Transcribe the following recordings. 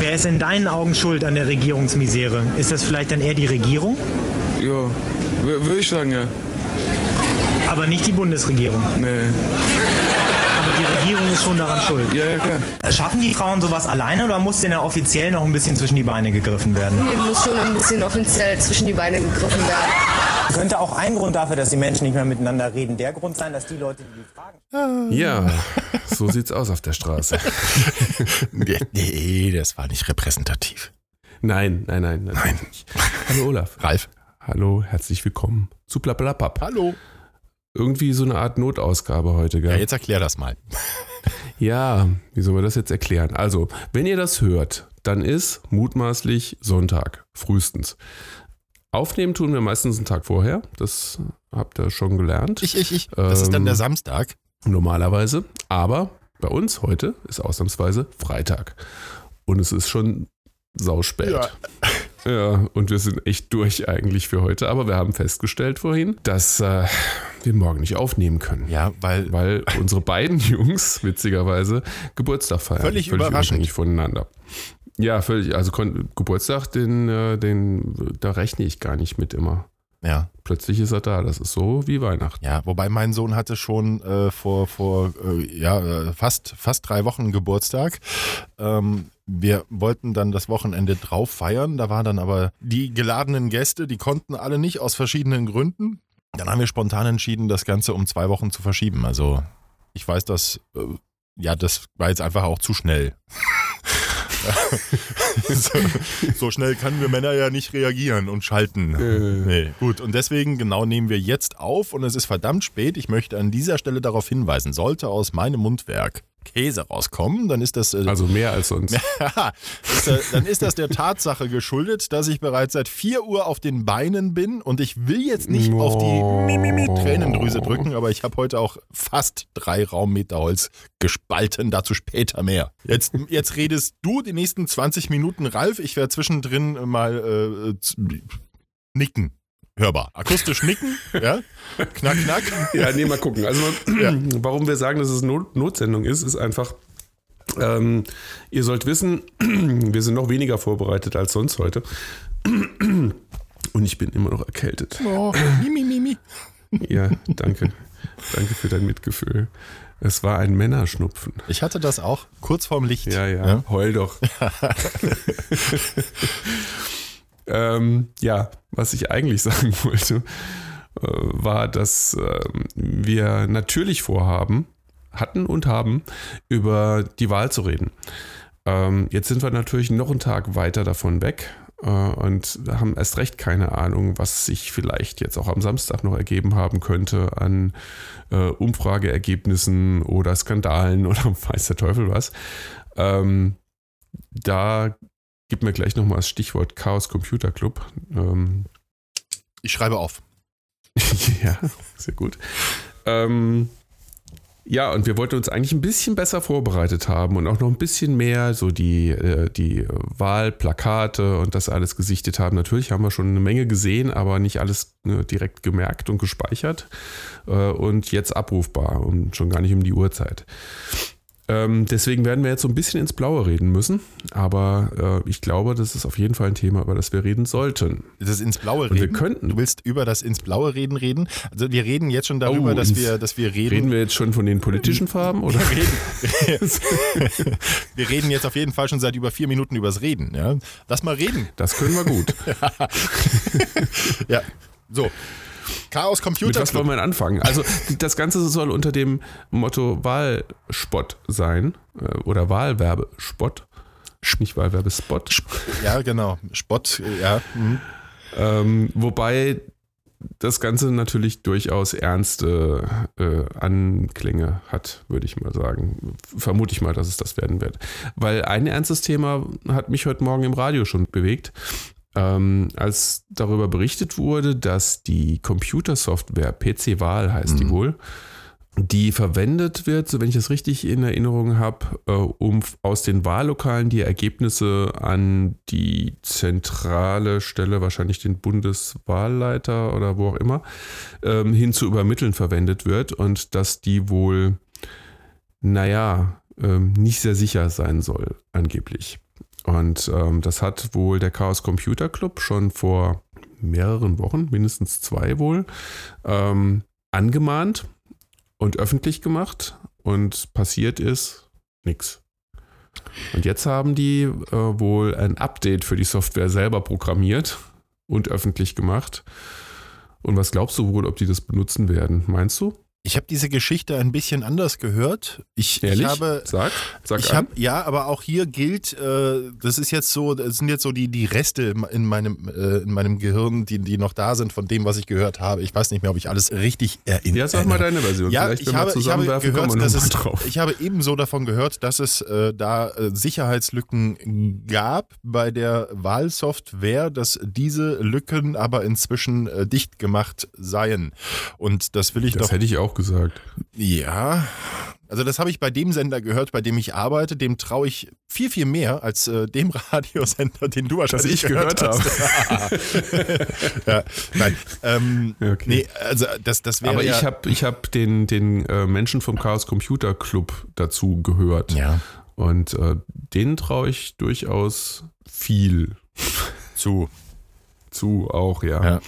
Wer ist in deinen Augen schuld an der Regierungsmisere? Ist das vielleicht dann eher die Regierung? Ja, würde ich sagen, ja. Aber nicht die Bundesregierung. Nee. Aber die Regierung ist schon daran schuld. Ja, ja, klar. Schaffen die Frauen sowas alleine oder muss denn ja offiziell noch ein bisschen zwischen die Beine gegriffen werden? Hier muss schon ein bisschen offiziell zwischen die Beine gegriffen werden. Könnte auch ein Grund dafür, dass die Menschen nicht mehr miteinander reden, der Grund sein, dass die Leute, die die fragen. Ja, so sieht's aus auf der Straße. nee, das war nicht repräsentativ. Nein, nein, nein. Nein. Hallo Olaf. Ralf. Hallo, herzlich willkommen zu Plappalapapp. Hallo. Irgendwie so eine Art Notausgabe heute, gell? Ja, jetzt erklär das mal. Ja, wie soll man das jetzt erklären? Also, wenn ihr das hört, dann ist mutmaßlich Sonntag, frühestens. Aufnehmen tun wir meistens einen Tag vorher. Das habt ihr schon gelernt. Ich, ich, ich. Das ist dann der Ähm, Samstag. Normalerweise. Aber bei uns heute ist ausnahmsweise Freitag. Und es ist schon sauspät. Ja. Ja, und wir sind echt durch eigentlich für heute. Aber wir haben festgestellt vorhin, dass äh, wir morgen nicht aufnehmen können. Ja, weil Weil unsere beiden Jungs, witzigerweise, Geburtstag feiern. Völlig überraschend. unabhängig voneinander. Ja, völlig. Also Geburtstag, den, äh, den, da rechne ich gar nicht mit immer. ja, Plötzlich ist er da. Das ist so wie Weihnachten. ja, wobei mein Sohn hatte schon äh, vor vor äh, ja äh, fast fast drei Wochen Geburtstag. Ähm, wir wollten dann das Wochenende drauf feiern. Da waren dann aber die geladenen Gäste, die konnten alle nicht aus verschiedenen Gründen. Dann haben wir spontan entschieden, das Ganze um zwei Wochen zu verschieben. Also ich weiß, dass äh, ja, das war jetzt einfach auch zu schnell. so, so schnell können wir Männer ja nicht reagieren und schalten. Nee, gut. Und deswegen genau nehmen wir jetzt auf und es ist verdammt spät. Ich möchte an dieser Stelle darauf hinweisen, sollte aus meinem Mundwerk Käse rauskommen, dann ist das äh, Also mehr als sonst. Ist, äh, dann ist das der Tatsache geschuldet, dass ich bereits seit 4 Uhr auf den Beinen bin und ich will jetzt nicht auf die Tränendrüse drücken, aber ich habe heute auch fast drei Raummeter Holz gespalten, dazu später mehr. Jetzt, jetzt redest du die nächsten 20 Minuten, Ralf, ich werde zwischendrin mal äh, nicken. Hörbar. Akustisch nicken, ja? Knack, knack. Ja, nee, mal gucken. Also, Ja. warum wir sagen, dass es Not Notsendung ist, ist einfach, ähm, ihr sollt wissen, wir sind noch weniger vorbereitet als sonst heute. Und ich bin immer noch erkältet. Oh, mimi, mimi. Ja, danke. danke für dein Mitgefühl. Es war ein Männerschnupfen. Ich hatte das auch kurz vorm Licht. Ja, ja, heul doch. ähm, ja, was ich eigentlich sagen wollte, äh, war, dass ähm, wir natürlich vorhaben, hatten und haben, über die Wahl zu reden. Ähm, jetzt sind wir natürlich noch einen Tag weiter davon weg äh, und haben erst recht keine Ahnung, was sich vielleicht jetzt auch am Samstag noch ergeben haben könnte an äh, Umfrageergebnissen oder Skandalen oder weiß der Teufel was. Ähm, da gibt mir gleich nochmal das Stichwort Chaos Computer Club. Ähm, Ich schreibe auf. ja, sehr gut. Ähm, ja, und wir wollten uns eigentlich ein bisschen besser vorbereitet haben und auch noch ein bisschen mehr so die, äh, die Wahlplakate und das alles gesichtet haben. Natürlich haben wir schon eine Menge gesehen, aber nicht alles äh, direkt gemerkt und gespeichert äh, und jetzt abrufbar und schon gar nicht um die Uhrzeit. Ähm, deswegen werden wir jetzt so ein bisschen ins Blaue reden müssen, aber äh, ich glaube, das ist auf jeden Fall ein Thema, über das wir reden sollten. Das ins Blaue Und reden. wir könnten. Du willst über das ins Blaue reden reden? Also wir reden jetzt schon darüber, Oh, dass wir, dass wir reden. Reden wir jetzt schon von den politischen Farben oder? wir reden, wir reden jetzt auf jeden Fall schon seit über vier Minuten übers Reden. Ja? Lass mal reden. Das können wir gut. Ja. So. Chaos Mit Computer was wollen wir anfangen? Also das Ganze soll unter dem Motto Wahlspott sein äh, oder Wahlwerbespott. Nicht Wahlwerbespot. Ja, genau. Spott, ja. mhm. Ähm, wobei das Ganze natürlich durchaus ernste äh, Anklänge hat, würde ich mal sagen. Vermute ich mal, dass es das werden wird. Weil ein ernstes Thema hat mich heute Morgen im Radio schon bewegt. Ähm, als darüber berichtet wurde, dass die Computersoftware PC-Wahl heißt die Mhm. wohl, die verwendet wird, so wenn ich das richtig in Erinnerung habe, äh, um aus den Wahllokalen die Ergebnisse an die zentrale Stelle, wahrscheinlich den Bundeswahlleiter oder wo auch immer, ähm, hin zu übermitteln verwendet wird und dass die wohl, naja, ähm, nicht sehr sicher sein soll, angeblich. Und ähm, das hat wohl der Chaos Computer Club schon vor mehreren Wochen, mindestens zwei wohl, ähm, angemahnt und öffentlich gemacht. Und passiert ist nichts. Und jetzt haben die äh, wohl ein Update für die Software selber programmiert und öffentlich gemacht. Und was glaubst du wohl, ob die das benutzen werden? Meinst du? Ich habe diese Geschichte ein bisschen anders gehört. Ich, Ehrlich? ich habe, sag, sag ich an. hab, ja, aber auch hier gilt, äh, das ist jetzt so, das sind jetzt so die, die Reste in meinem, äh, in meinem Gehirn, die, die noch da sind von dem, was ich gehört habe. Ich weiß nicht mehr, ob ich alles richtig erinnere. Ja, sag mal deine Version. Ja, Vielleicht, ich habe, ich habe gehört, dass es, drauf. ich habe ebenso davon gehört, dass es äh, da äh, Sicherheitslücken gab bei der Wahlsoftware, dass diese Lücken aber inzwischen äh, dicht gemacht seien. Und das will ich Das doch hätte ich auch gesagt. ja, also das habe ich bei dem Sender gehört, bei dem ich arbeite. Dem traue ich viel, viel mehr als äh, dem Radiosender, den du wahrscheinlich ich gehört hast. ja, nein, ähm, Okay. nee, also das, das wäre Aber ja, ich habe ich hab den, den äh, Menschen vom Chaos Computer Club dazu gehört. ja Und äh, denen traue ich durchaus viel zu. zu, auch, ja. Ja.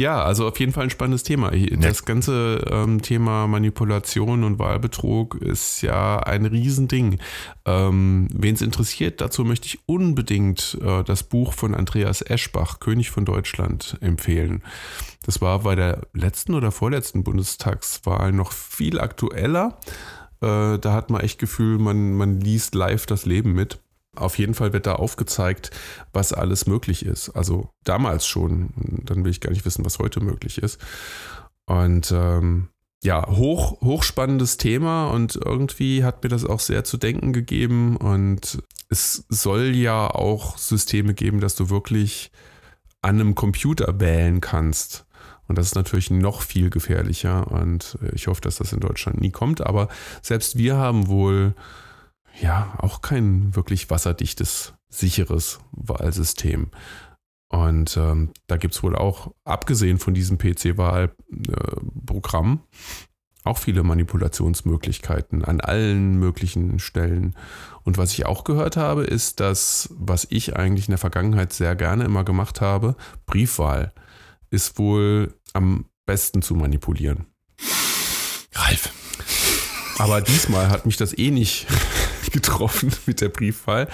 Ja, also auf jeden Fall ein spannendes Thema. Das ganze ähm, Thema Manipulation und Wahlbetrug ist ja ein Riesending. Ähm, Wen es interessiert, dazu möchte ich unbedingt äh, das Buch von Andreas Eschbach, König von Deutschland, empfehlen. Das war bei der letzten oder vorletzten Bundestagswahl noch viel aktueller. Äh, da hat man echt Gefühl, man, man liest live das Leben mit. Auf jeden Fall wird da aufgezeigt, was alles möglich ist. Also damals schon. Dann will ich gar nicht wissen, was heute möglich ist. Und ähm, ja, hoch, hochspannendes Thema und irgendwie hat mir das auch sehr zu denken gegeben. Und es soll ja auch Systeme geben, dass du wirklich an einem Computer wählen kannst. Und das ist natürlich noch viel gefährlicher. Und ich hoffe, dass das in Deutschland nie kommt. Aber selbst wir haben wohl ja auch kein wirklich wasserdichtes, sicheres Wahlsystem. Und ähm, da gibt es wohl auch, abgesehen von diesem PC-Wahlprogramm, auch viele Manipulationsmöglichkeiten an allen möglichen Stellen. Und was ich auch gehört habe, ist, dass, was ich eigentlich in der Vergangenheit sehr gerne immer gemacht habe, Briefwahl ist wohl am besten zu manipulieren. Ralf. Aber diesmal hat mich das eh nicht getroffen mit der Briefwahl,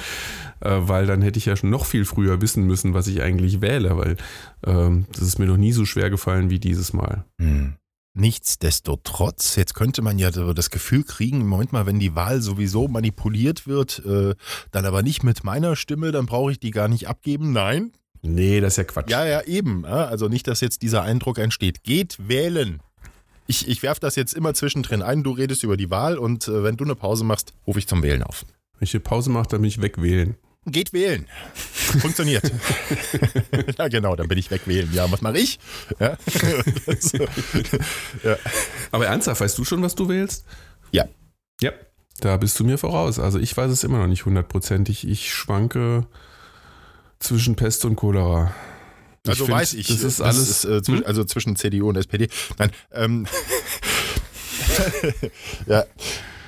äh, weil dann hätte ich ja schon noch viel früher wissen müssen, was ich eigentlich wähle, weil ähm, das ist mir noch nie so schwer gefallen wie dieses Mal. Hm. Nichtsdestotrotz, jetzt könnte man ja das Gefühl kriegen, im Moment mal, wenn die Wahl sowieso manipuliert wird, äh, dann aber nicht mit meiner Stimme, dann brauche ich die gar nicht abgeben. Nein. Nee, das ist ja Quatsch. Ja, ja, eben. Also nicht, dass jetzt dieser Eindruck entsteht. Geht wählen. Ich, ich werfe das jetzt immer zwischendrin ein. Du redest über die Wahl und äh, wenn du eine Pause machst, rufe ich zum Wählen auf. Wenn ich eine Pause mache, dann bin ich wegwählen. Geht wählen. Funktioniert. ja, genau, dann bin ich wegwählen. Ja, was mache ich? Ja. ja. Aber ernsthaft, weißt du schon, was du wählst? Ja. Ja, da bist du mir voraus. Also ich weiß es immer noch nicht hundertprozentig. Ich schwanke zwischen Pest und Cholera. Ich Also find, weiß ich, Das ist alles. äh, zwi- Hm? also zwischen CDU und SPD. Nein, ähm, ja,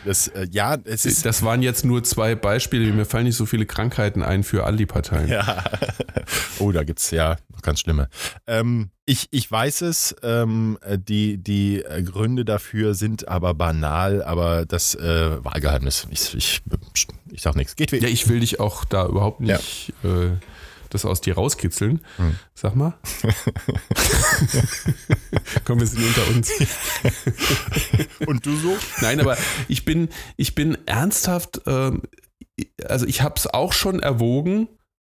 das, äh, ja, es ist, Das waren jetzt nur zwei Beispiele. Mir fallen nicht so viele Krankheiten ein für all die Parteien. ja, oh, da gibt's ja noch ganz schlimme. Ähm, ich, ich weiß es, ähm, die, die äh, Gründe dafür sind aber banal, aber das äh, Wahlgeheimnis, ich, ich, ich sag nichts. Geht Ja, wieder. ich will dich auch da überhaupt nicht äh, das aus dir rauskitzeln. Hm. Sag mal. Komm, wir sind unter uns. Und du so? Nein, aber ich bin, ich bin ernsthaft, ähm, also ich habe es auch schon erwogen,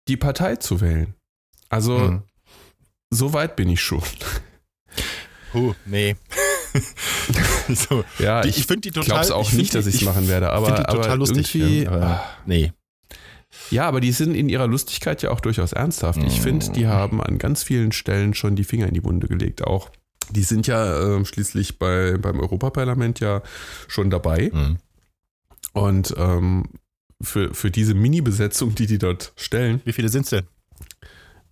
die Partei zu wählen. Also Hm. so weit bin ich schon. Puh, nee. so. Ja, Die- ich, ich finde die total. glaube es auch ich nicht, dass die- ich es machen werde. Aber, die aber total lustig. irgendwie, ja, aber, ah, nee. Ja, aber die sind in ihrer Lustigkeit ja auch durchaus ernsthaft. Ich Mhm. finde, die haben an ganz vielen Stellen schon die Finger in die Wunde gelegt. Auch die sind ja äh, schließlich bei, beim Europaparlament ja schon dabei. Mhm. Und ähm, für, für diese Mini-Besetzung, die die dort stellen, Wie viele sind's denn?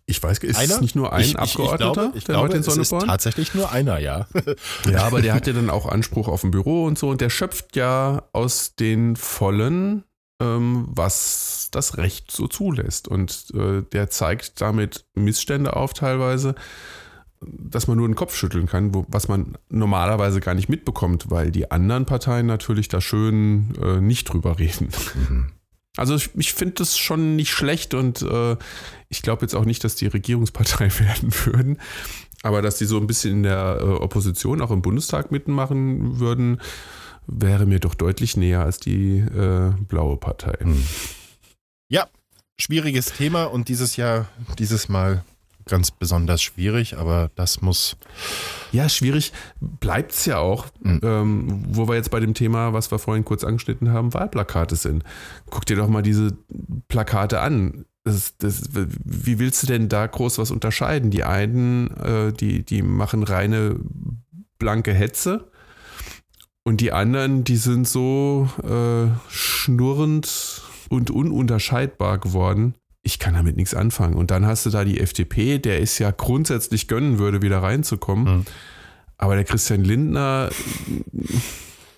ich weiß, ist Einer? es nicht nur ein ich, ich, Abgeordneter, ich glaube, ich der glaube es ist Sonneborn? tatsächlich nur einer, ja. Ja, aber der hat ja dann auch Anspruch auf ein Büro und so und der schöpft ja aus den vollen was das Recht so zulässt. Und äh, der zeigt damit Missstände auf teilweise, dass man nur den Kopf schütteln kann, wo, was man normalerweise gar nicht mitbekommt, weil die anderen Parteien natürlich da schön äh, nicht drüber reden. Also ich, ich finde das schon nicht schlecht und äh, ich glaube jetzt auch nicht, dass die Regierungspartei werden würden. Aber dass die so ein bisschen in der äh, Opposition auch im Bundestag mitmachen würden, wäre mir doch deutlich näher als die äh, blaue Partei. Ja, schwieriges Thema und dieses Jahr, dieses Mal ganz besonders schwierig, aber das muss. Ja, schwierig bleibt es ja auch, Mhm. ähm, wo wir jetzt bei dem Thema, was wir vorhin kurz angeschnitten haben, Wahlplakate sind. Guck dir doch mal diese Plakate an. Das, das, wie willst du denn da groß was unterscheiden? Die einen, äh, die, die machen reine blanke Hetze und die anderen, die sind so äh, schnurrend und ununterscheidbar geworden. Ich kann damit nichts anfangen. Und dann hast du da die FDP, der es ja grundsätzlich gönnen würde, wieder reinzukommen. Mhm. Aber der Christian Lindner,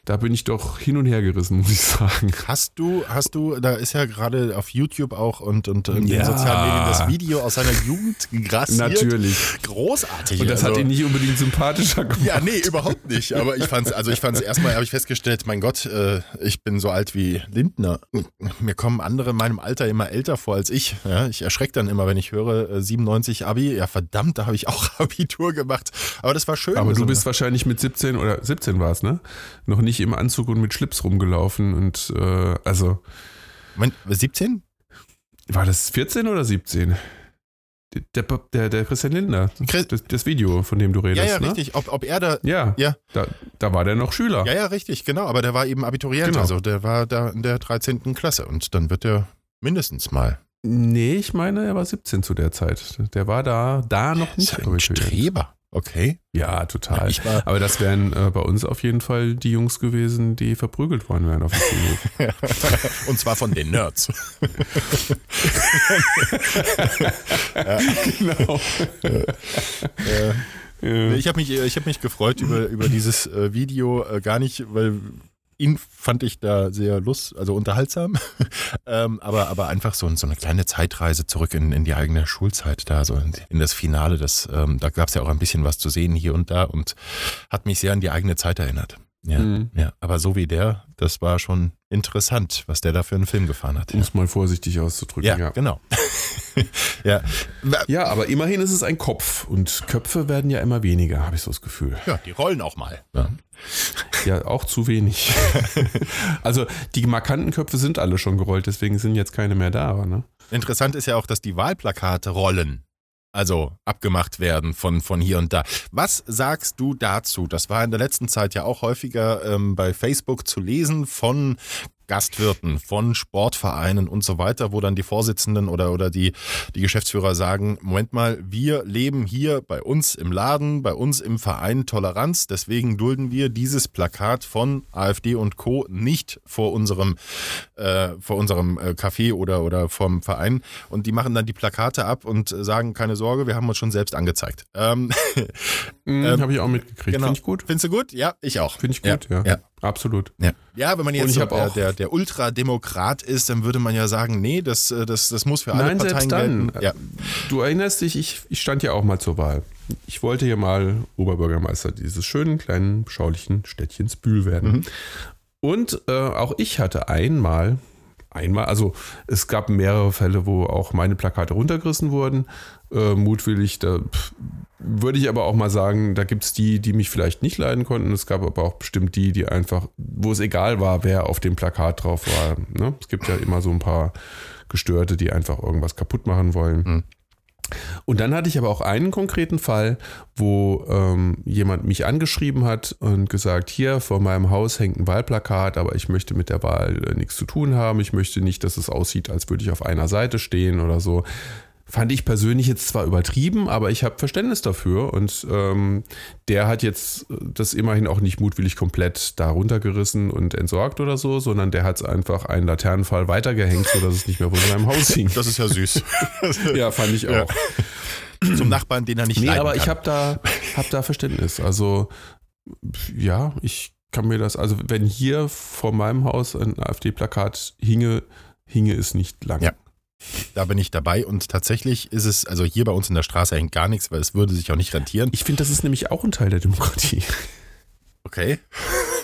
da bin ich doch hin und her gerissen, muss ich sagen. Hast du, hast du, da ist ja gerade auf YouTube auch und, und in Ja. den sozialen Medien das Video aus seiner Jugend grassiert. Natürlich. Großartig. Und das also. hat ihn nicht unbedingt sympathischer gemacht. Ja, nee, überhaupt nicht. Aber ich fand's, also ich fand's erstmal, habe ich festgestellt, mein Gott, äh, ich bin so alt wie Lindner. Mir kommen andere in meinem Alter immer älter vor als ich. Ja, ich erschrecke dann immer, wenn ich höre äh, 97 Abi. Ja, verdammt, da habe ich auch Abitur gemacht. Aber das war schön. Aber du bist wahrscheinlich mit 17 oder 17 war es, ne? Noch nicht im Anzug und mit Schlips rumgelaufen und äh, also Moment, 17? war das 14 oder 17? Der, der, der Christian Lindner, Chris- das, das Video, von dem du Ja, redest, ja, ne? richtig. Ob, ob er da. Ja, Ja. Da, da war der noch Schüler. Ja, ja, richtig, genau. Aber der war eben Abiturient. Genau. Also der war da in der 13. Klasse. Und dann wird er mindestens mal. Nee, ich meine, er war 17 zu der Zeit. Der war da, da noch Ist nicht. ja ein. Streber. Okay. Ja, total. War- Aber das wären äh, bei uns auf jeden Fall die Jungs gewesen, die verprügelt worden wären auf dem Schulhof. Und zwar von den Nerds. genau. Ja. Ich habe mich, ich hab mich gefreut über, über dieses äh, Video, äh, gar nicht, weil ihn fand ich da sehr lust, also unterhaltsam, ähm, aber, aber einfach so, so eine kleine Zeitreise zurück in, in die eigene Schulzeit da, so in, in das Finale. Das, ähm, da gab es ja auch ein bisschen was zu sehen hier und da und hat mich sehr an die eigene Zeit erinnert. Ja, Mhm. ja, aber so wie der, das war schon interessant, was der da für einen Film gefahren hat. Um es mal vorsichtig auszudrücken. Ja, Ja. genau. ja. ja, aber immerhin ist es ein Kopf und Köpfe werden ja immer weniger, habe ich so das Gefühl. ja, die rollen auch mal. Ja. Ja, auch zu wenig. also die markanten Köpfe sind alle schon gerollt, deswegen sind jetzt keine mehr da. Ne? Interessant ist ja auch, dass die Wahlplakate rollen. Also abgemacht werden von, von hier und da. Was sagst du dazu? Das war in der letzten Zeit ja auch häufiger ähm, bei Facebook zu lesen von Gastwirten, von Sportvereinen und so weiter, wo dann die Vorsitzenden oder, oder die, die Geschäftsführer sagen, Moment mal, wir leben hier bei uns im Laden, bei uns im Verein Toleranz, deswegen dulden wir dieses Plakat von AfD und Co. nicht vor unserem, äh, vor unserem äh, Café oder, oder vom Verein und die machen dann die Plakate ab und sagen, keine Sorge, wir haben uns schon selbst angezeigt. Ähm, Mhm, Ähm, habe ich auch mitgekriegt. genau. Finde ich gut. Findest du gut? Ja, ich auch. Finde ich gut, ja. ja. Absolut. Ja, ja wenn man jetzt so der, der, der Ultrademokrat ist, dann würde man ja sagen, nee, das, äh, das, das muss für alle Nein, Parteien selbst dann. gelten. Ja. Du erinnerst dich, ich, ich stand ja auch mal zur Wahl. Ich wollte hier mal Oberbürgermeister dieses schönen, kleinen, beschaulichen Städtchens Bühl werden. Mhm. Und äh, auch ich hatte einmal, einmal, also es gab mehrere Fälle, wo auch meine Plakate runtergerissen wurden. Äh, mutwillig, da pff, würde ich aber auch mal sagen, da gibt es die, die mich vielleicht nicht leiden konnten. Es gab aber auch bestimmt die, die einfach, wo es egal war, wer auf dem Plakat drauf war. Ne? Es gibt ja immer so ein paar Gestörte, die einfach irgendwas kaputt machen wollen. Mhm. Und dann hatte ich aber auch einen konkreten Fall, wo ähm, jemand mich angeschrieben hat und gesagt, hier vor meinem Haus hängt ein Wahlplakat, aber ich möchte mit der Wahl äh, nichts zu tun haben. Ich möchte nicht, dass es aussieht, als würde ich auf einer Seite stehen oder so. Fand ich persönlich jetzt zwar übertrieben, aber ich habe Verständnis dafür und ähm, der hat jetzt das immerhin auch nicht mutwillig komplett da runtergerissen und entsorgt oder so, sondern der hat es einfach einen Laternenfall weitergehängt, sodass es nicht mehr vor seinem Haus hing. Das ist ja süß. Ja, fand ich Ja. auch. Zum Nachbarn, den er nicht Nee, aber ich habe da, hab da Verständnis. Also, ja, ich kann mir das, also wenn hier vor meinem Haus ein AfD-Plakat hinge, hinge es nicht lang. Ja. Da bin ich dabei und tatsächlich ist es, also hier bei uns in der Straße hängt gar nichts, weil es würde sich auch nicht rentieren. Ich finde, das ist nämlich auch ein Teil der Demokratie. Okay.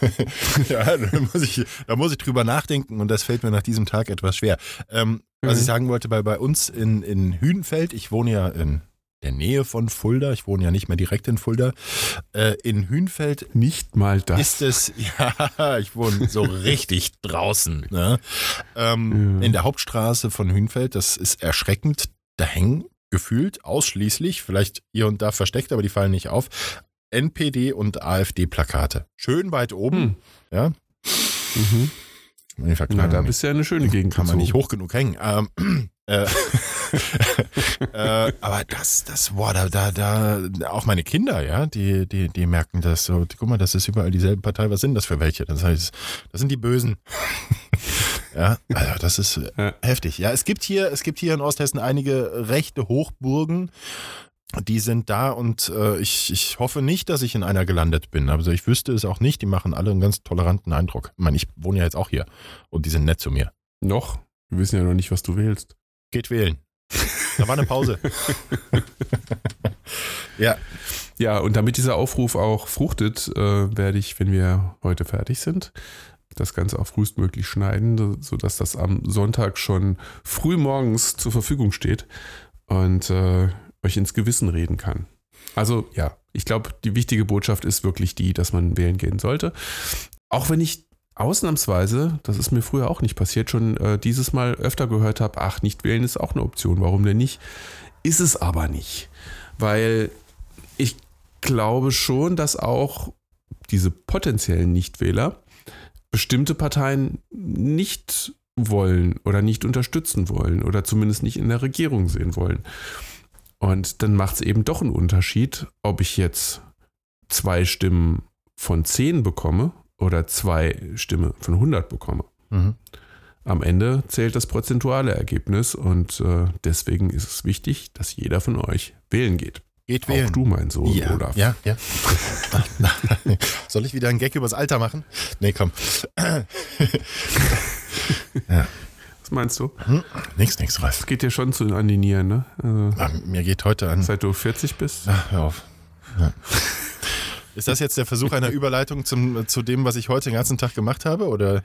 ja, da muss, ich, da muss ich drüber nachdenken und das fällt mir nach diesem Tag etwas schwer. Ähm, was Mhm. ich sagen wollte, bei, bei uns in, in Hühnfeld, ich wohne ja in der Nähe von Fulda, ich wohne ja nicht mehr direkt in Fulda, äh, in Hühnfeld Nicht mal das. ist es, ja, ich wohne so richtig draußen. Ne? Ähm, Ja. In der Hauptstraße von Hühnfeld, das ist erschreckend. Da hängen gefühlt ausschließlich, vielleicht hier und da versteckt, aber die fallen nicht auf, NPD und AfD-Plakate. Schön weit oben. Hm. Ja, Mhm. Na, da bist du ja eine schöne Gegend kann man nicht hoch genug hängen. Ähm, äh, äh, aber das, das, boah, da, da, da, auch meine Kinder, ja, die, die, die merken das so. Guck mal, das ist überall dieselbe Partei. Was sind das für welche? Das heißt, das sind die Bösen. ja, also das ist äh, Ja. heftig. Ja, es gibt hier, es gibt hier in Osthessen einige rechte Hochburgen. Die sind da und äh, ich, ich hoffe nicht, dass ich in einer gelandet bin. Also ich wüsste es auch nicht. Die machen alle einen ganz toleranten Eindruck. Ich meine, ich wohne ja jetzt auch hier und die sind nett zu mir. Noch? Wir wissen ja noch nicht, was du wählst. Geht wählen. Da war eine Pause. ja, Ja, und damit dieser Aufruf auch fruchtet, äh, werde ich, wenn wir heute fertig sind, das Ganze auch frühestmöglich schneiden, so- sodass das am Sonntag schon früh morgens zur Verfügung steht und äh, euch ins Gewissen reden kann. Also ja, ich glaube, die wichtige Botschaft ist wirklich die, dass man wählen gehen sollte. Auch wenn ich ausnahmsweise, das ist mir früher auch nicht passiert, schon äh, dieses Mal öfter gehört habe, ach, nicht wählen ist auch eine Option, warum denn nicht? Ist es aber nicht, weil ich glaube schon, dass auch diese potenziellen Nichtwähler bestimmte Parteien nicht wollen oder nicht unterstützen wollen oder zumindest nicht in der Regierung sehen wollen. Und dann macht es eben doch einen Unterschied, ob ich jetzt zwei Stimmen von zehn bekomme oder zwei Stimmen von 100 bekomme. Mhm. Am Ende zählt das prozentuale Ergebnis und äh, deswegen ist es wichtig, dass jeder von euch wählen geht. geht Auch wählen. du, mein Sohn, ja, Olaf. ja, ja. Soll ich wieder einen Gag übers Alter machen? Nee, komm. Was meinst du? Nix, nix, Ralf. Es geht dir schon zu an die Nieren, ne? Also, Ah, Mir geht heute an. seit du 40 bist. Ach, hör auf. Ja. Ist das jetzt der Versuch einer Überleitung zum, zu dem, was ich heute den ganzen Tag gemacht habe? Oder?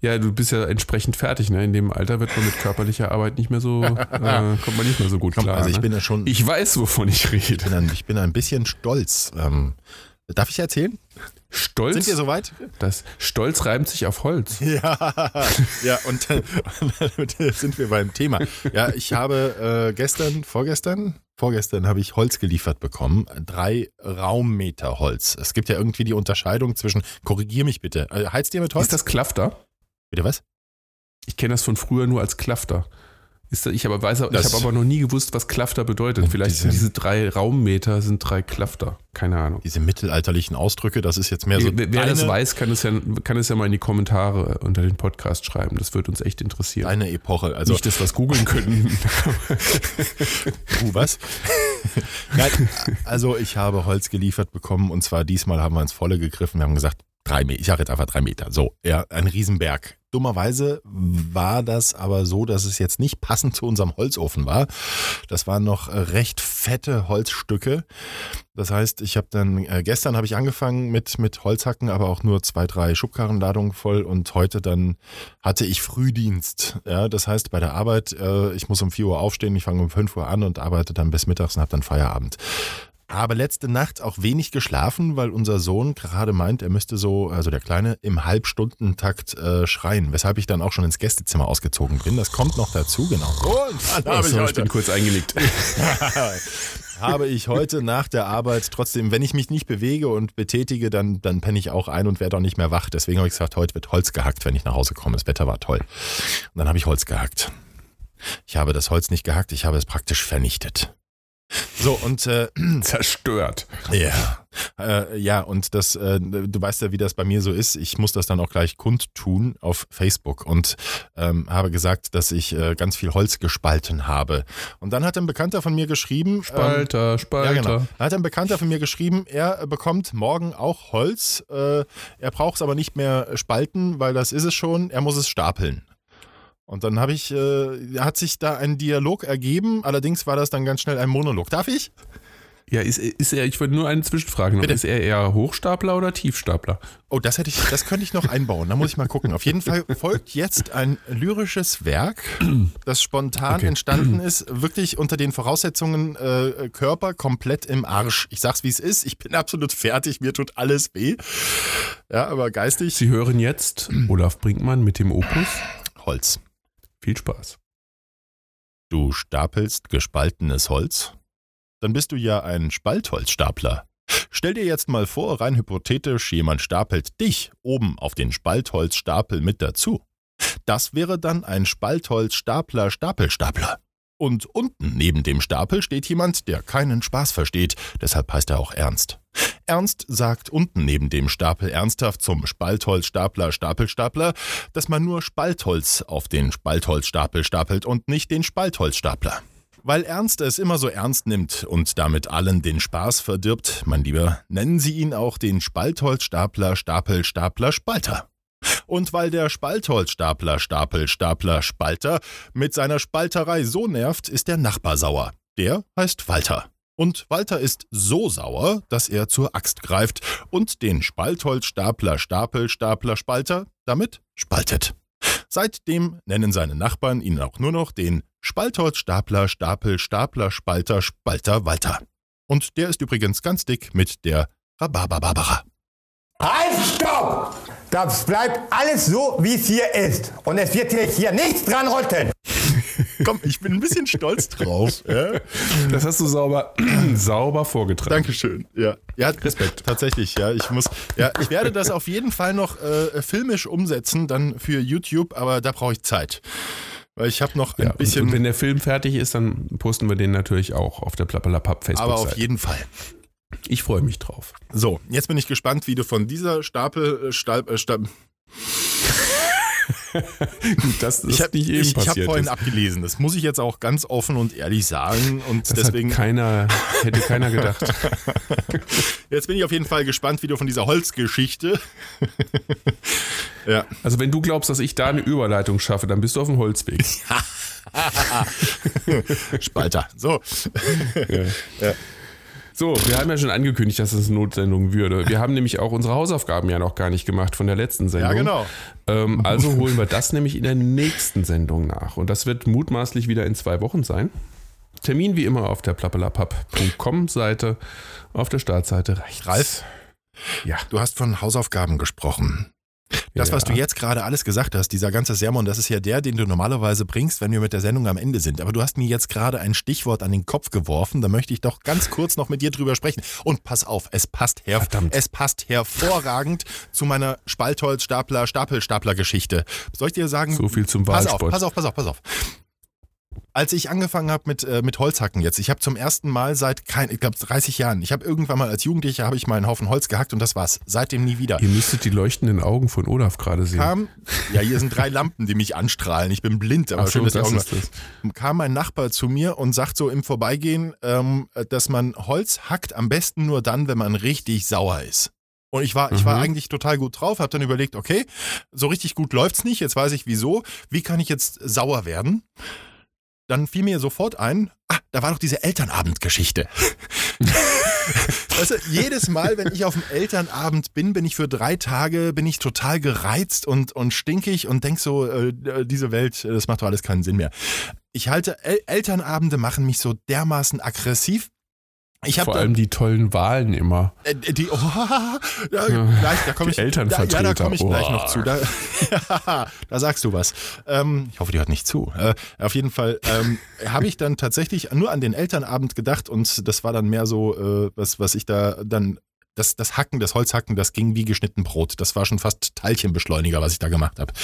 Ja, du bist ja entsprechend fertig, ne? In dem Alter wird man mit körperlicher Arbeit nicht mehr so, äh, kommt man nicht mehr so gut klar. also ich ne? bin ja schon. ich weiß, wovon ich bin rede. ein, ich bin ein bisschen stolz. Ähm, darf ich erzählen? Stolz, Sind wir soweit? das Stolz reimt sich auf Holz. Ja, ja und, äh, damit sind wir beim Thema. Ja, ich habe äh, gestern, vorgestern, vorgestern habe ich Holz geliefert bekommen. Drei Raummeter Holz. Es gibt ja irgendwie die Unterscheidung zwischen, korrigier mich bitte, äh, heizt ihr mit Holz? Ist das Klafter? bitte was? Ich kenne das von früher nur als Klafter. Ist ich aber weiß, ich habe aber noch nie gewusst, was Klafter bedeutet. Vielleicht diese- sind diese drei Raummeter sind drei Klafter. Keine Ahnung. Diese mittelalterlichen Ausdrücke, das ist jetzt mehr so. wer wer das deine- weiß, kann es, ja, kann es ja mal in die Kommentare unter den Podcast schreiben. Das wird uns echt interessieren. Eine Epoche. Also, Nicht, dass wir es googeln können. uh, was? Nein, also, ich habe Holz geliefert bekommen und zwar diesmal haben wir ins Volle gegriffen. Wir haben gesagt, drei Meter. Ich sage jetzt einfach drei Meter. So, ja, ein Riesenberg. Dummerweise war das aber so, dass es jetzt nicht passend zu unserem Holzofen war. Das waren noch recht fette Holzstücke. Das heißt, ich habe dann, äh, gestern habe ich angefangen mit, mit Holzhacken, aber auch nur zwei, drei Schubkarrenladungen voll und heute dann hatte ich Frühdienst. Ja, das heißt, bei der Arbeit, äh, ich muss um 4 Uhr aufstehen, ich fange um 5 Uhr an und arbeite dann bis mittags und habe dann Feierabend. Habe letzte Nacht auch wenig geschlafen, weil unser Sohn gerade meint, er müsste so, also der Kleine, im Halbstundentakt äh, schreien, weshalb ich dann auch schon ins Gästezimmer ausgezogen bin. Das kommt noch dazu, genau. Und dann habe ich ich bin kurz eingelegt. habe ich heute nach der Arbeit trotzdem, wenn ich mich nicht bewege und betätige, dann, dann penne ich auch ein und werde auch nicht mehr wach. Deswegen habe ich gesagt, heute wird Holz gehackt, wenn ich nach Hause komme. Das Wetter war toll. Und dann habe ich Holz gehackt. Ich habe das Holz nicht gehackt, ich habe es praktisch vernichtet. So, und äh, Zerstört. ja. Äh, ja, und das, äh, du weißt ja, wie das bei mir so ist. Ich muss das dann auch gleich kundtun auf Facebook und ähm, habe gesagt, dass ich äh, ganz viel Holz gespalten habe. Und dann hat ein Bekannter von mir geschrieben. Spalter, ähm, Spalter. Ja, genau. Hat ein Bekannter von mir geschrieben, er bekommt morgen auch Holz. Äh, er braucht es aber nicht mehr spalten, weil das ist es schon. Er muss es stapeln. Und dann habe ich, äh, hat sich da ein Dialog ergeben. Allerdings war das dann ganz schnell ein Monolog. Darf ich? Ja, ist, ist er, ich wollte nur eine Zwischenfrage noch. Bitte. Ist er eher Hochstapler oder Tiefstapler? Oh, das hätte ich, das könnte ich noch einbauen. Da muss ich mal gucken. Auf jeden Fall folgt jetzt ein lyrisches Werk, das spontan Okay. entstanden ist, wirklich unter den Voraussetzungen äh, Körper komplett im Arsch. Ich sag's wie es ist. Ich bin absolut fertig. Mir tut alles weh. Ja, aber geistig Sie hören jetzt Olaf Brinkmann mit dem Opus. Holz. Viel Spaß. Du stapelst gespaltenes Holz? Dann bist du ja ein Spaltholzstapler. Stell dir jetzt mal vor, rein hypothetisch, jemand stapelt dich oben auf den Spaltholzstapel mit dazu. Das wäre dann ein Spaltholzstapler-Stapelstapler. Und unten neben dem Stapel steht jemand, der keinen Spaß versteht, deshalb heißt er auch Ernst. Ernst sagt unten neben dem Stapel ernsthaft zum Spaltholzstapler Stapelstapler, dass man nur Spaltholz auf den Spaltholzstapel stapelt und nicht den Spaltholzstapler. Weil Ernst es immer so ernst nimmt und damit allen den Spaß verdirbt, mein Lieber, nennen Sie ihn auch den Spaltholzstapler Stapelstapler Spalter. Und weil der Spaltholzstapler Stapelstapler Spalter mit seiner Spalterei so nervt, ist der Nachbar sauer. Der heißt Walter. Und Walter ist so sauer, dass er zur Axt greift und den Spaltholzstapler Stapelstapler Spalter damit spaltet. Seitdem nennen seine Nachbarn ihn auch nur noch den Spaltholzstapler Stapel Stapler Spalter Spalter Walter. Und der ist übrigens ganz dick mit der Rhabarberbarbara. Halt, stopp! Das bleibt alles so, wie es hier ist. Und es wird hier, hier nichts dran rütteln. Komm, ich bin ein bisschen stolz drauf. Ja? Das hast du sauber, sauber vorgetragen. Dankeschön. Ja. ja, Respekt. Tatsächlich, ja. Ich muss, ja, ich werde das auf jeden Fall noch äh, filmisch umsetzen, dann für YouTube, aber da brauche ich Zeit. Weil ich habe noch ein Ja, und, bisschen. und wenn der Film fertig ist, dann posten wir den natürlich auch auf der Plappalapapp aber auf Facebook-Seite. jeden Fall. Ich freue mich drauf. So, jetzt bin ich gespannt, wie du von dieser Stapel, äh, Stab, äh, Stab Gut, das ich habe nicht eben ich, ich hab passiert vorhin ist. abgelesen. Das muss ich jetzt auch ganz offen und ehrlich sagen. Und Das deswegen, keiner, hätte keiner gedacht. jetzt bin ich auf jeden Fall gespannt, wie du von dieser Holzgeschichte. ja. Also wenn du glaubst, dass ich da eine Überleitung schaffe, dann bist du auf dem Holzweg. Spalter. So. So, wir haben ja schon angekündigt, dass es eine Notsendung würde. Wir haben nämlich auch unsere Hausaufgaben ja noch gar nicht gemacht von der letzten Sendung. Ja, genau. Ähm, also holen wir das nämlich in der nächsten Sendung nach. Und das wird mutmaßlich wieder in zwei Wochen sein. Termin wie immer auf der plappelapapp.com Seite, auf der Startseite rechts. Ralf? Ja. Du hast von Hausaufgaben gesprochen. Das, was du jetzt gerade alles gesagt hast, dieser ganze Sermon, das ist ja der, den du normalerweise bringst, wenn wir mit der Sendung am Ende sind. Aber du hast mir jetzt gerade ein Stichwort an den Kopf geworfen, da möchte ich doch ganz kurz noch mit dir drüber sprechen. Und pass auf, es passt, her Verdammt. es passt hervorragend zu meiner Spaltholz-Stapler-Stapel-Stapler-Geschichte. Soll ich dir sagen? So viel zum Pass auf, Wahlsport. pass auf, pass auf, pass auf. Als ich angefangen habe mit, äh, mit Holzhacken jetzt, ich habe zum ersten Mal seit, kein, ich glaube, 30 Jahren, ich habe irgendwann mal als Jugendlicher, habe ich mal einen Haufen Holz gehackt und das war's. Seitdem nie wieder. Ihr müsstet die leuchtenden Augen von Olaf gerade sehen. Kam, ja, hier sind drei Lampen, die mich anstrahlen. Ich bin blind, aber Ach so, schön, dass die das Augen ist das. kam ein Nachbar zu mir und sagt so im Vorbeigehen, ähm, dass man Holz hackt am besten nur dann, wenn man richtig sauer ist. Und ich war, ich war Mhm. eigentlich total gut drauf, habe dann überlegt, okay, so richtig gut läuft's nicht, jetzt weiß ich wieso. Wie kann ich jetzt sauer werden? Dann fiel mir sofort ein, ah, da war doch diese Elternabendgeschichte. weißt du, jedes Mal, wenn ich auf dem Elternabend bin, bin ich für drei Tage, bin ich total gereizt und, und stinkig und denk so, äh, diese Welt, äh, das macht doch alles keinen Sinn mehr. Ich halte, El Elternabende machen mich so dermaßen aggressiv. Ich Vor allem die tollen Wahlen immer. äh, die, oh, da, gleich, da komme Die ich, da, Elternvertreter. ja, da komme ich gleich Oh. noch zu. Da, ja, da sagst du was. Ähm, ich hoffe, die hört nicht zu. Äh, auf jeden Fall ähm, habe ich dann tatsächlich nur an den Elternabend gedacht und das war dann mehr so, äh, was, was ich da dann das, das Hacken, das Holzhacken, das ging wie geschnitten Brot. Das war schon fast Teilchenbeschleuniger, was ich da gemacht habe.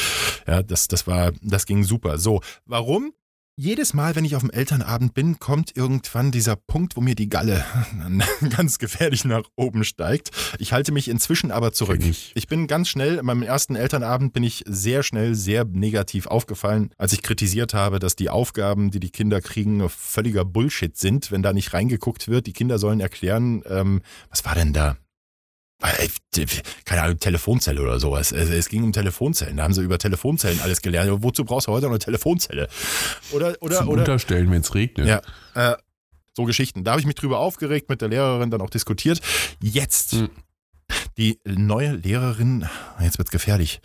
Ja, das, das war, das ging super. So, warum? Jedes Mal, wenn ich auf dem Elternabend bin, kommt irgendwann dieser Punkt, wo mir die Galle ganz gefährlich nach oben steigt. Ich halte mich inzwischen aber zurück. Ich. Ich bin ganz schnell, an meinem ersten Elternabend bin ich sehr schnell sehr negativ aufgefallen, als ich kritisiert habe, dass die Aufgaben, die die Kinder kriegen, völliger Bullshit sind, wenn da nicht reingeguckt wird. Die Kinder sollen erklären, ähm, was war denn da? Äh, keine Ahnung, Telefonzelle oder sowas. Es, es ging um Telefonzellen. Da haben sie über Telefonzellen alles gelernt. Aber wozu brauchst du heute noch eine Telefonzelle? Oder, oder, Zum oder. Unterstellen, wenn es regnet. Ja, äh, so Geschichten. Da habe ich mich drüber aufgeregt, mit der Lehrerin dann auch diskutiert. Jetzt, Hm. die neue Lehrerin, jetzt wird's gefährlich.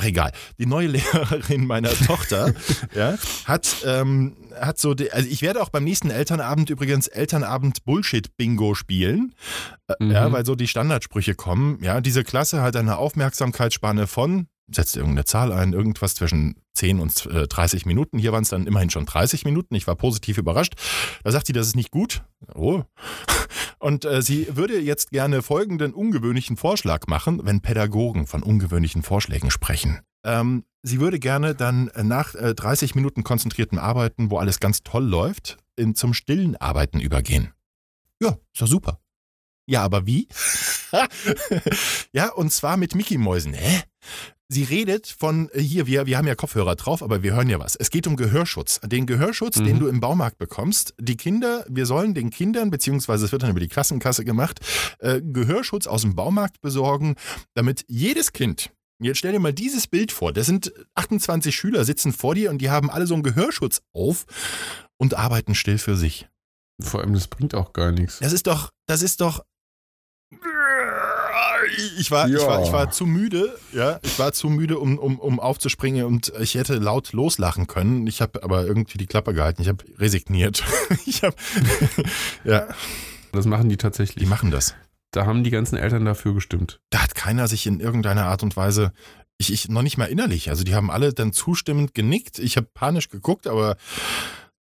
Ach egal, die neue Lehrerin meiner Tochter ja, hat, ähm, hat so, die, also ich werde auch beim nächsten Elternabend übrigens Elternabend Bullshit-Bingo spielen, äh, Mhm. ja, weil so die Standardsprüche kommen. Ja, diese Klasse hat eine Aufmerksamkeitsspanne von, setzt irgendeine Zahl ein, irgendwas zwischen 10 und äh, 30 Minuten. Hier waren es dann immerhin schon 30 Minuten. Ich war positiv überrascht. Da sagt sie, das ist nicht gut. Oh. Und äh, sie würde jetzt gerne folgenden ungewöhnlichen Vorschlag machen, wenn Pädagogen von ungewöhnlichen Vorschlägen sprechen. Ähm, sie würde gerne dann äh, nach äh, 30 Minuten konzentriertem Arbeiten, wo alles ganz toll läuft, in, zum stillen Arbeiten übergehen. Ja, ist doch super. Ja, aber wie? ja, und zwar mit Mickey-Mäusen. Hä? Sie redet von, äh, hier, wir, wir haben ja Kopfhörer drauf, aber wir hören ja was. Es geht um Gehörschutz. Den Gehörschutz, Mhm. den du im Baumarkt bekommst. Die Kinder, wir sollen den Kindern, beziehungsweise es wird dann über die Klassenkasse gemacht, äh, Gehörschutz aus dem Baumarkt besorgen, damit jedes Kind, jetzt stell dir mal dieses Bild vor, das sind 28 Schüler sitzen vor dir und die haben alle so einen Gehörschutz auf und arbeiten still für sich. Vor allem, das bringt auch gar nichts. Das ist doch, das ist doch. Ich war, ich Ja. war, ich war zu müde, ja, ich war zu müde, um, um, um aufzuspringen und ich hätte laut loslachen können. Ich habe aber irgendwie die Klappe gehalten. Ich habe resigniert. Ich habe, ja, Das machen die die tatsächlich. machen das. Da haben die ganzen Eltern dafür gestimmt. Da hat keiner sich in irgendeiner Art und Weise, ich, ich noch nicht mal innerlich. Also die haben alle dann zustimmend genickt. Ich habe panisch geguckt, aber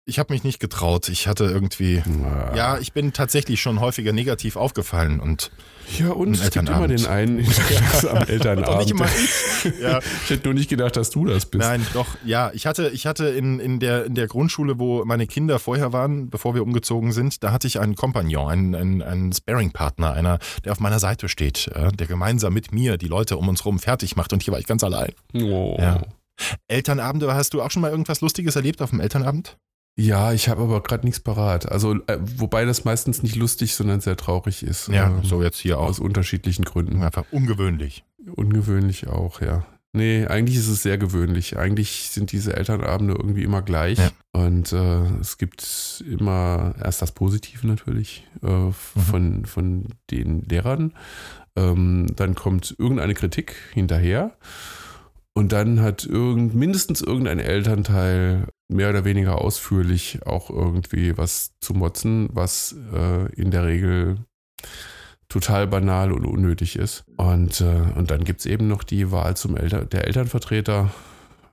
ich habe mich nicht getraut. Ich hatte irgendwie, ja, ich bin tatsächlich schon häufiger negativ aufgefallen und Ja, und es gibt immer den einen am Elternabend. Ich. Ja. Ich hätte nur nicht gedacht, dass du das bist. Nein, doch, ja. Ich hatte, ich hatte in, in, der, in der Grundschule, wo meine Kinder vorher waren, bevor wir umgezogen sind, da hatte ich einen Kompagnon, einen, einen, einen Sparring-Partner, einer, der auf meiner Seite steht, ja, der gemeinsam mit mir die Leute um uns rum fertig macht und hier war ich ganz allein. Oh. Ja. Elternabende, hast du auch schon mal irgendwas Lustiges erlebt auf dem Elternabend? Ja, ich habe aber gerade nichts parat. Also, äh, wobei das meistens nicht lustig, sondern sehr traurig ist. Ähm, so jetzt hier Aus unterschiedlichen Gründen. Einfach ungewöhnlich. Ungewöhnlich auch, ja. Nee, eigentlich ist es sehr gewöhnlich. Eigentlich sind diese Elternabende irgendwie immer gleich. Ja. Und äh, es gibt immer erst das Positive natürlich äh, Mhm. von, von den Lehrern. Ähm, dann kommt irgendeine Kritik hinterher. Und dann hat irgend, mindestens irgendein Elternteil mehr oder weniger ausführlich auch irgendwie was zu motzen, was äh, in der Regel total banal und unnötig ist. Und, äh, und dann gibt es eben noch die Wahl zum Elter der Elternvertreter,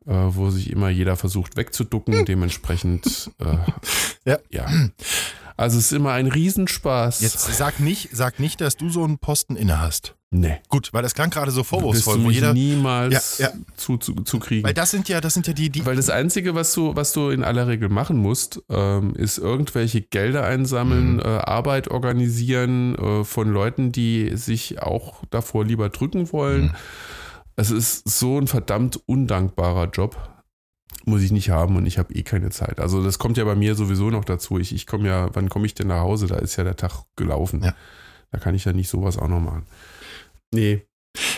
äh, wo sich immer jeder versucht wegzuducken. Dementsprechend, äh, Ja. ja. Also es ist immer ein Riesenspaß. Jetzt sag nicht, sag nicht, dass du so einen Posten inne hast. Nee. Gut, weil das klang gerade so Wirst du vorwurfsvoll, wo mich jeder. niemals Ja, ja. Zu, zu, zu kriegen. Weil das sind ja, das sind ja die, die. Weil das Einzige, was du, was du in aller Regel machen musst, ähm, ist irgendwelche Gelder einsammeln, Mhm. äh, Arbeit organisieren äh, von Leuten, die sich auch davor lieber drücken wollen. Mhm. Es ist so ein verdammt undankbarer Job. Muss ich nicht haben und ich habe eh keine Zeit. Also das kommt ja bei mir sowieso noch dazu. Ich, ich komme ja, wann komme ich denn nach Hause? Da ist ja der Tag gelaufen. Ja. Da kann ich ja nicht sowas auch noch machen. Nee.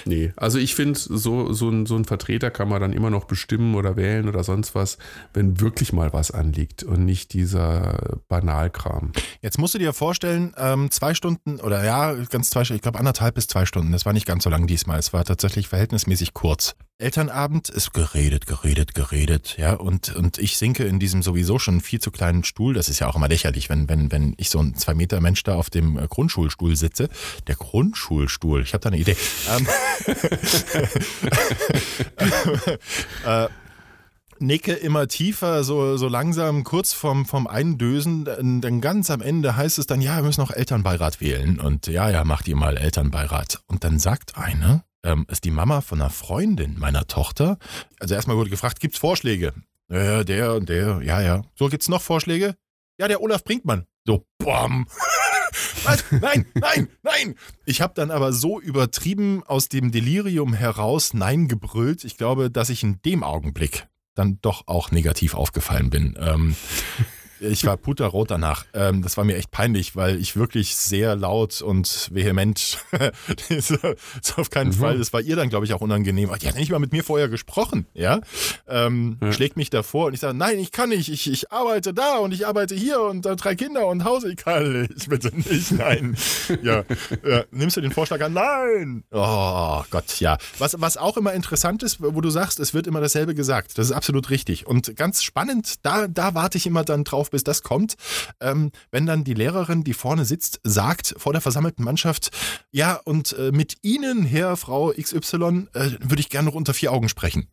Nee, also ich finde, so, so, ein, so ein Vertreter kann man dann immer noch bestimmen oder wählen oder sonst was, wenn wirklich mal was anliegt und nicht dieser Banalkram. Jetzt musst du dir vorstellen, ähm, zwei Stunden oder ja, ganz zwei Stunden, ich glaube anderthalb bis zwei Stunden. Das war nicht ganz so lang diesmal. Es war tatsächlich verhältnismäßig kurz. Elternabend ist geredet, geredet, geredet, ja, und, und ich sinke in diesem sowieso schon viel zu kleinen Stuhl. Das ist ja auch immer lächerlich, wenn, wenn, wenn ich so ein zwei Meter Mensch da auf dem äh, Grundschulstuhl sitze. Der Grundschulstuhl, ich habe da eine Idee. Ähm, äh, nicke immer tiefer, so, so langsam kurz vorm, vom Eindösen. Dann, ganz am Ende heißt es dann, ja, wir müssen noch Elternbeirat wählen. Und ja, ja, macht ihr mal Elternbeirat. Und dann sagt eine, ähm, ist die Mama von einer Freundin meiner Tochter. Also erstmal wurde gefragt, gibt's Vorschläge? Ja, der und der, ja, ja. So, gibt's noch Vorschläge? Ja, der Olaf Brinkmann. So, bam. Was? Nein, nein, nein. Ich habe dann aber so übertrieben aus dem Delirium heraus Nein gebrüllt. Ich glaube, dass ich in dem Augenblick dann doch auch negativ aufgefallen bin. Ähm, ich war puterrot danach. Ähm, das war mir echt peinlich, weil ich wirklich sehr laut und vehement. das ist auf keinen Mhm. Fall. Das war ihr dann, glaube ich, auch unangenehm. Die hat nicht mal mit mir vorher gesprochen. Ja, ähm, Ja. schlägt mich davor und ich sage, nein, ich kann nicht. Ich, ich arbeite da und ich arbeite hier und äh, drei Kinder und Hause. Ich kann nicht, bitte nicht. Nein. ja. ja. Nimmst du den Vorschlag an? Nein. Oh Gott, ja. Was, was auch immer interessant ist, wo du sagst, es wird immer dasselbe gesagt. Das ist absolut richtig. Und ganz spannend, da, da warte ich immer dann drauf, bis das kommt. Ähm, wenn dann die Lehrerin, die vorne sitzt, sagt vor der versammelten Mannschaft, ja, und äh, mit Ihnen, Herr, Frau XY, äh, würde ich gerne noch unter vier Augen sprechen.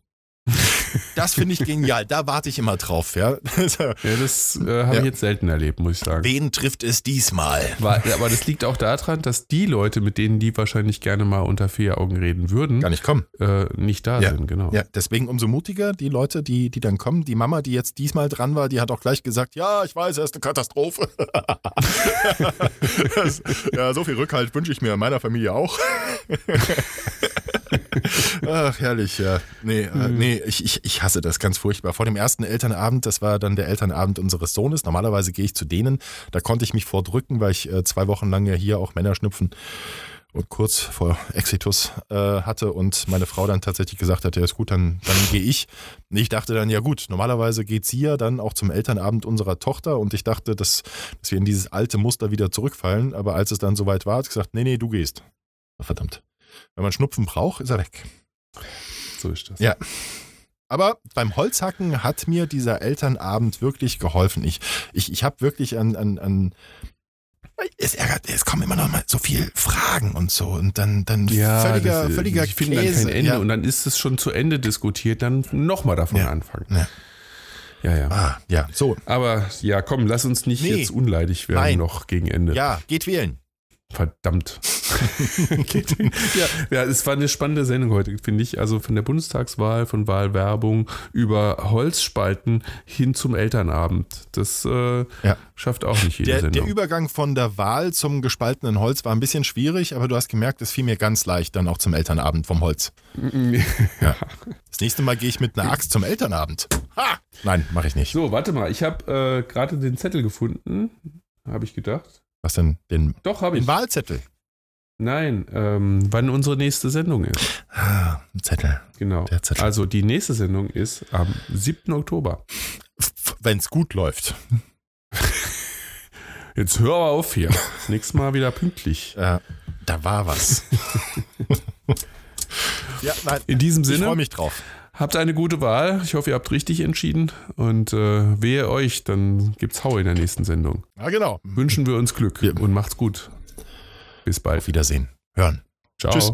Das finde ich genial. Da warte ich immer drauf. Ja. Ja, das äh, habe Ja. ich jetzt selten erlebt, muss ich sagen. Wen trifft es diesmal? War, aber das liegt auch daran, dass die Leute, mit denen die wahrscheinlich gerne mal unter vier Augen reden würden, Gar nicht kommen. äh, nicht da Ja. sind, genau. Ja, deswegen umso mutiger die Leute, die, die dann kommen. Die Mama, die jetzt diesmal dran war, die hat auch gleich gesagt, ja, ich weiß, er ist eine Katastrophe. das, ja, so viel Rückhalt wünsche ich mir in meiner Familie auch. Ach, herrlich, ja. Nee, äh, nee ich, ich, ich hasse das ganz furchtbar. Vor dem ersten Elternabend, das war dann der Elternabend unseres Sohnes. Normalerweise gehe ich zu denen. Da konnte ich mich vordrücken, weil ich äh, zwei Wochen lang ja hier auch Männerschnupfen und kurz vor Exitus äh, hatte und meine Frau dann tatsächlich gesagt hat, ja ist gut, dann, dann gehe ich. Und Ich dachte dann, ja gut, normalerweise geht sie ja dann auch zum Elternabend unserer Tochter und ich dachte, dass, dass wir in dieses alte Muster wieder zurückfallen, aber als es dann soweit war, hat sie gesagt, nee, nee, du gehst. Verdammt. Wenn man Schnupfen braucht, ist er weg. So ist das. Ja. Aber beim Holzhacken hat mir dieser Elternabend wirklich geholfen. Ich, ich, ich habe wirklich an, an, an es ärgert, es kommen immer noch mal so viele Fragen und so und dann, dann Ja, völliger, das, äh, völliger die finden dann Käse. kein Ende ja. und dann ist es schon zu Ende diskutiert, dann nochmal davon Ja. anfangen. Ja. Ja, ja. Ah, ja, so. Aber ja, komm, lass uns nicht Nee. jetzt unleidig werden Nein. noch gegen Ende. Ja, geht wählen. Verdammt. ja, ja, es war eine spannende Sendung heute, finde ich. Also von der Bundestagswahl, von Wahlwerbung über Holzspalten hin zum Elternabend. Das äh, Ja. schafft auch nicht jede Der, der Sendung. Übergang von der Wahl zum gespaltenen Holz war ein bisschen schwierig, aber du hast gemerkt, es fiel mir ganz leicht dann auch zum Elternabend vom Holz. Ja. Das nächste Mal gehe ich mit einer Axt zum Elternabend. Ha! Nein, mache ich nicht. so, warte mal. Ich habe äh, gerade den Zettel gefunden. Habe ich gedacht. Was denn? Den, Doch, habe den ich. Wahlzettel. Nein, ähm, wann unsere nächste Sendung ist. Ah, ein Zettel. Genau. Zettel. Also die nächste Sendung ist am 7. Oktober. Wenn es gut läuft. Jetzt hör aber auf hier. Nächstes Mal wieder pünktlich. Äh, da war was. ja, nein. In diesem Ich freue Sinne, mich drauf. Habt eine gute Wahl. Ich hoffe, ihr habt richtig entschieden. Und äh, wehe euch, dann gibt's Hau in der nächsten Sendung. Ja, genau. Wünschen wir uns Glück Ja. und macht's gut. Bis bald. Auf Wiedersehen. Hören. Ciao. Tschüss.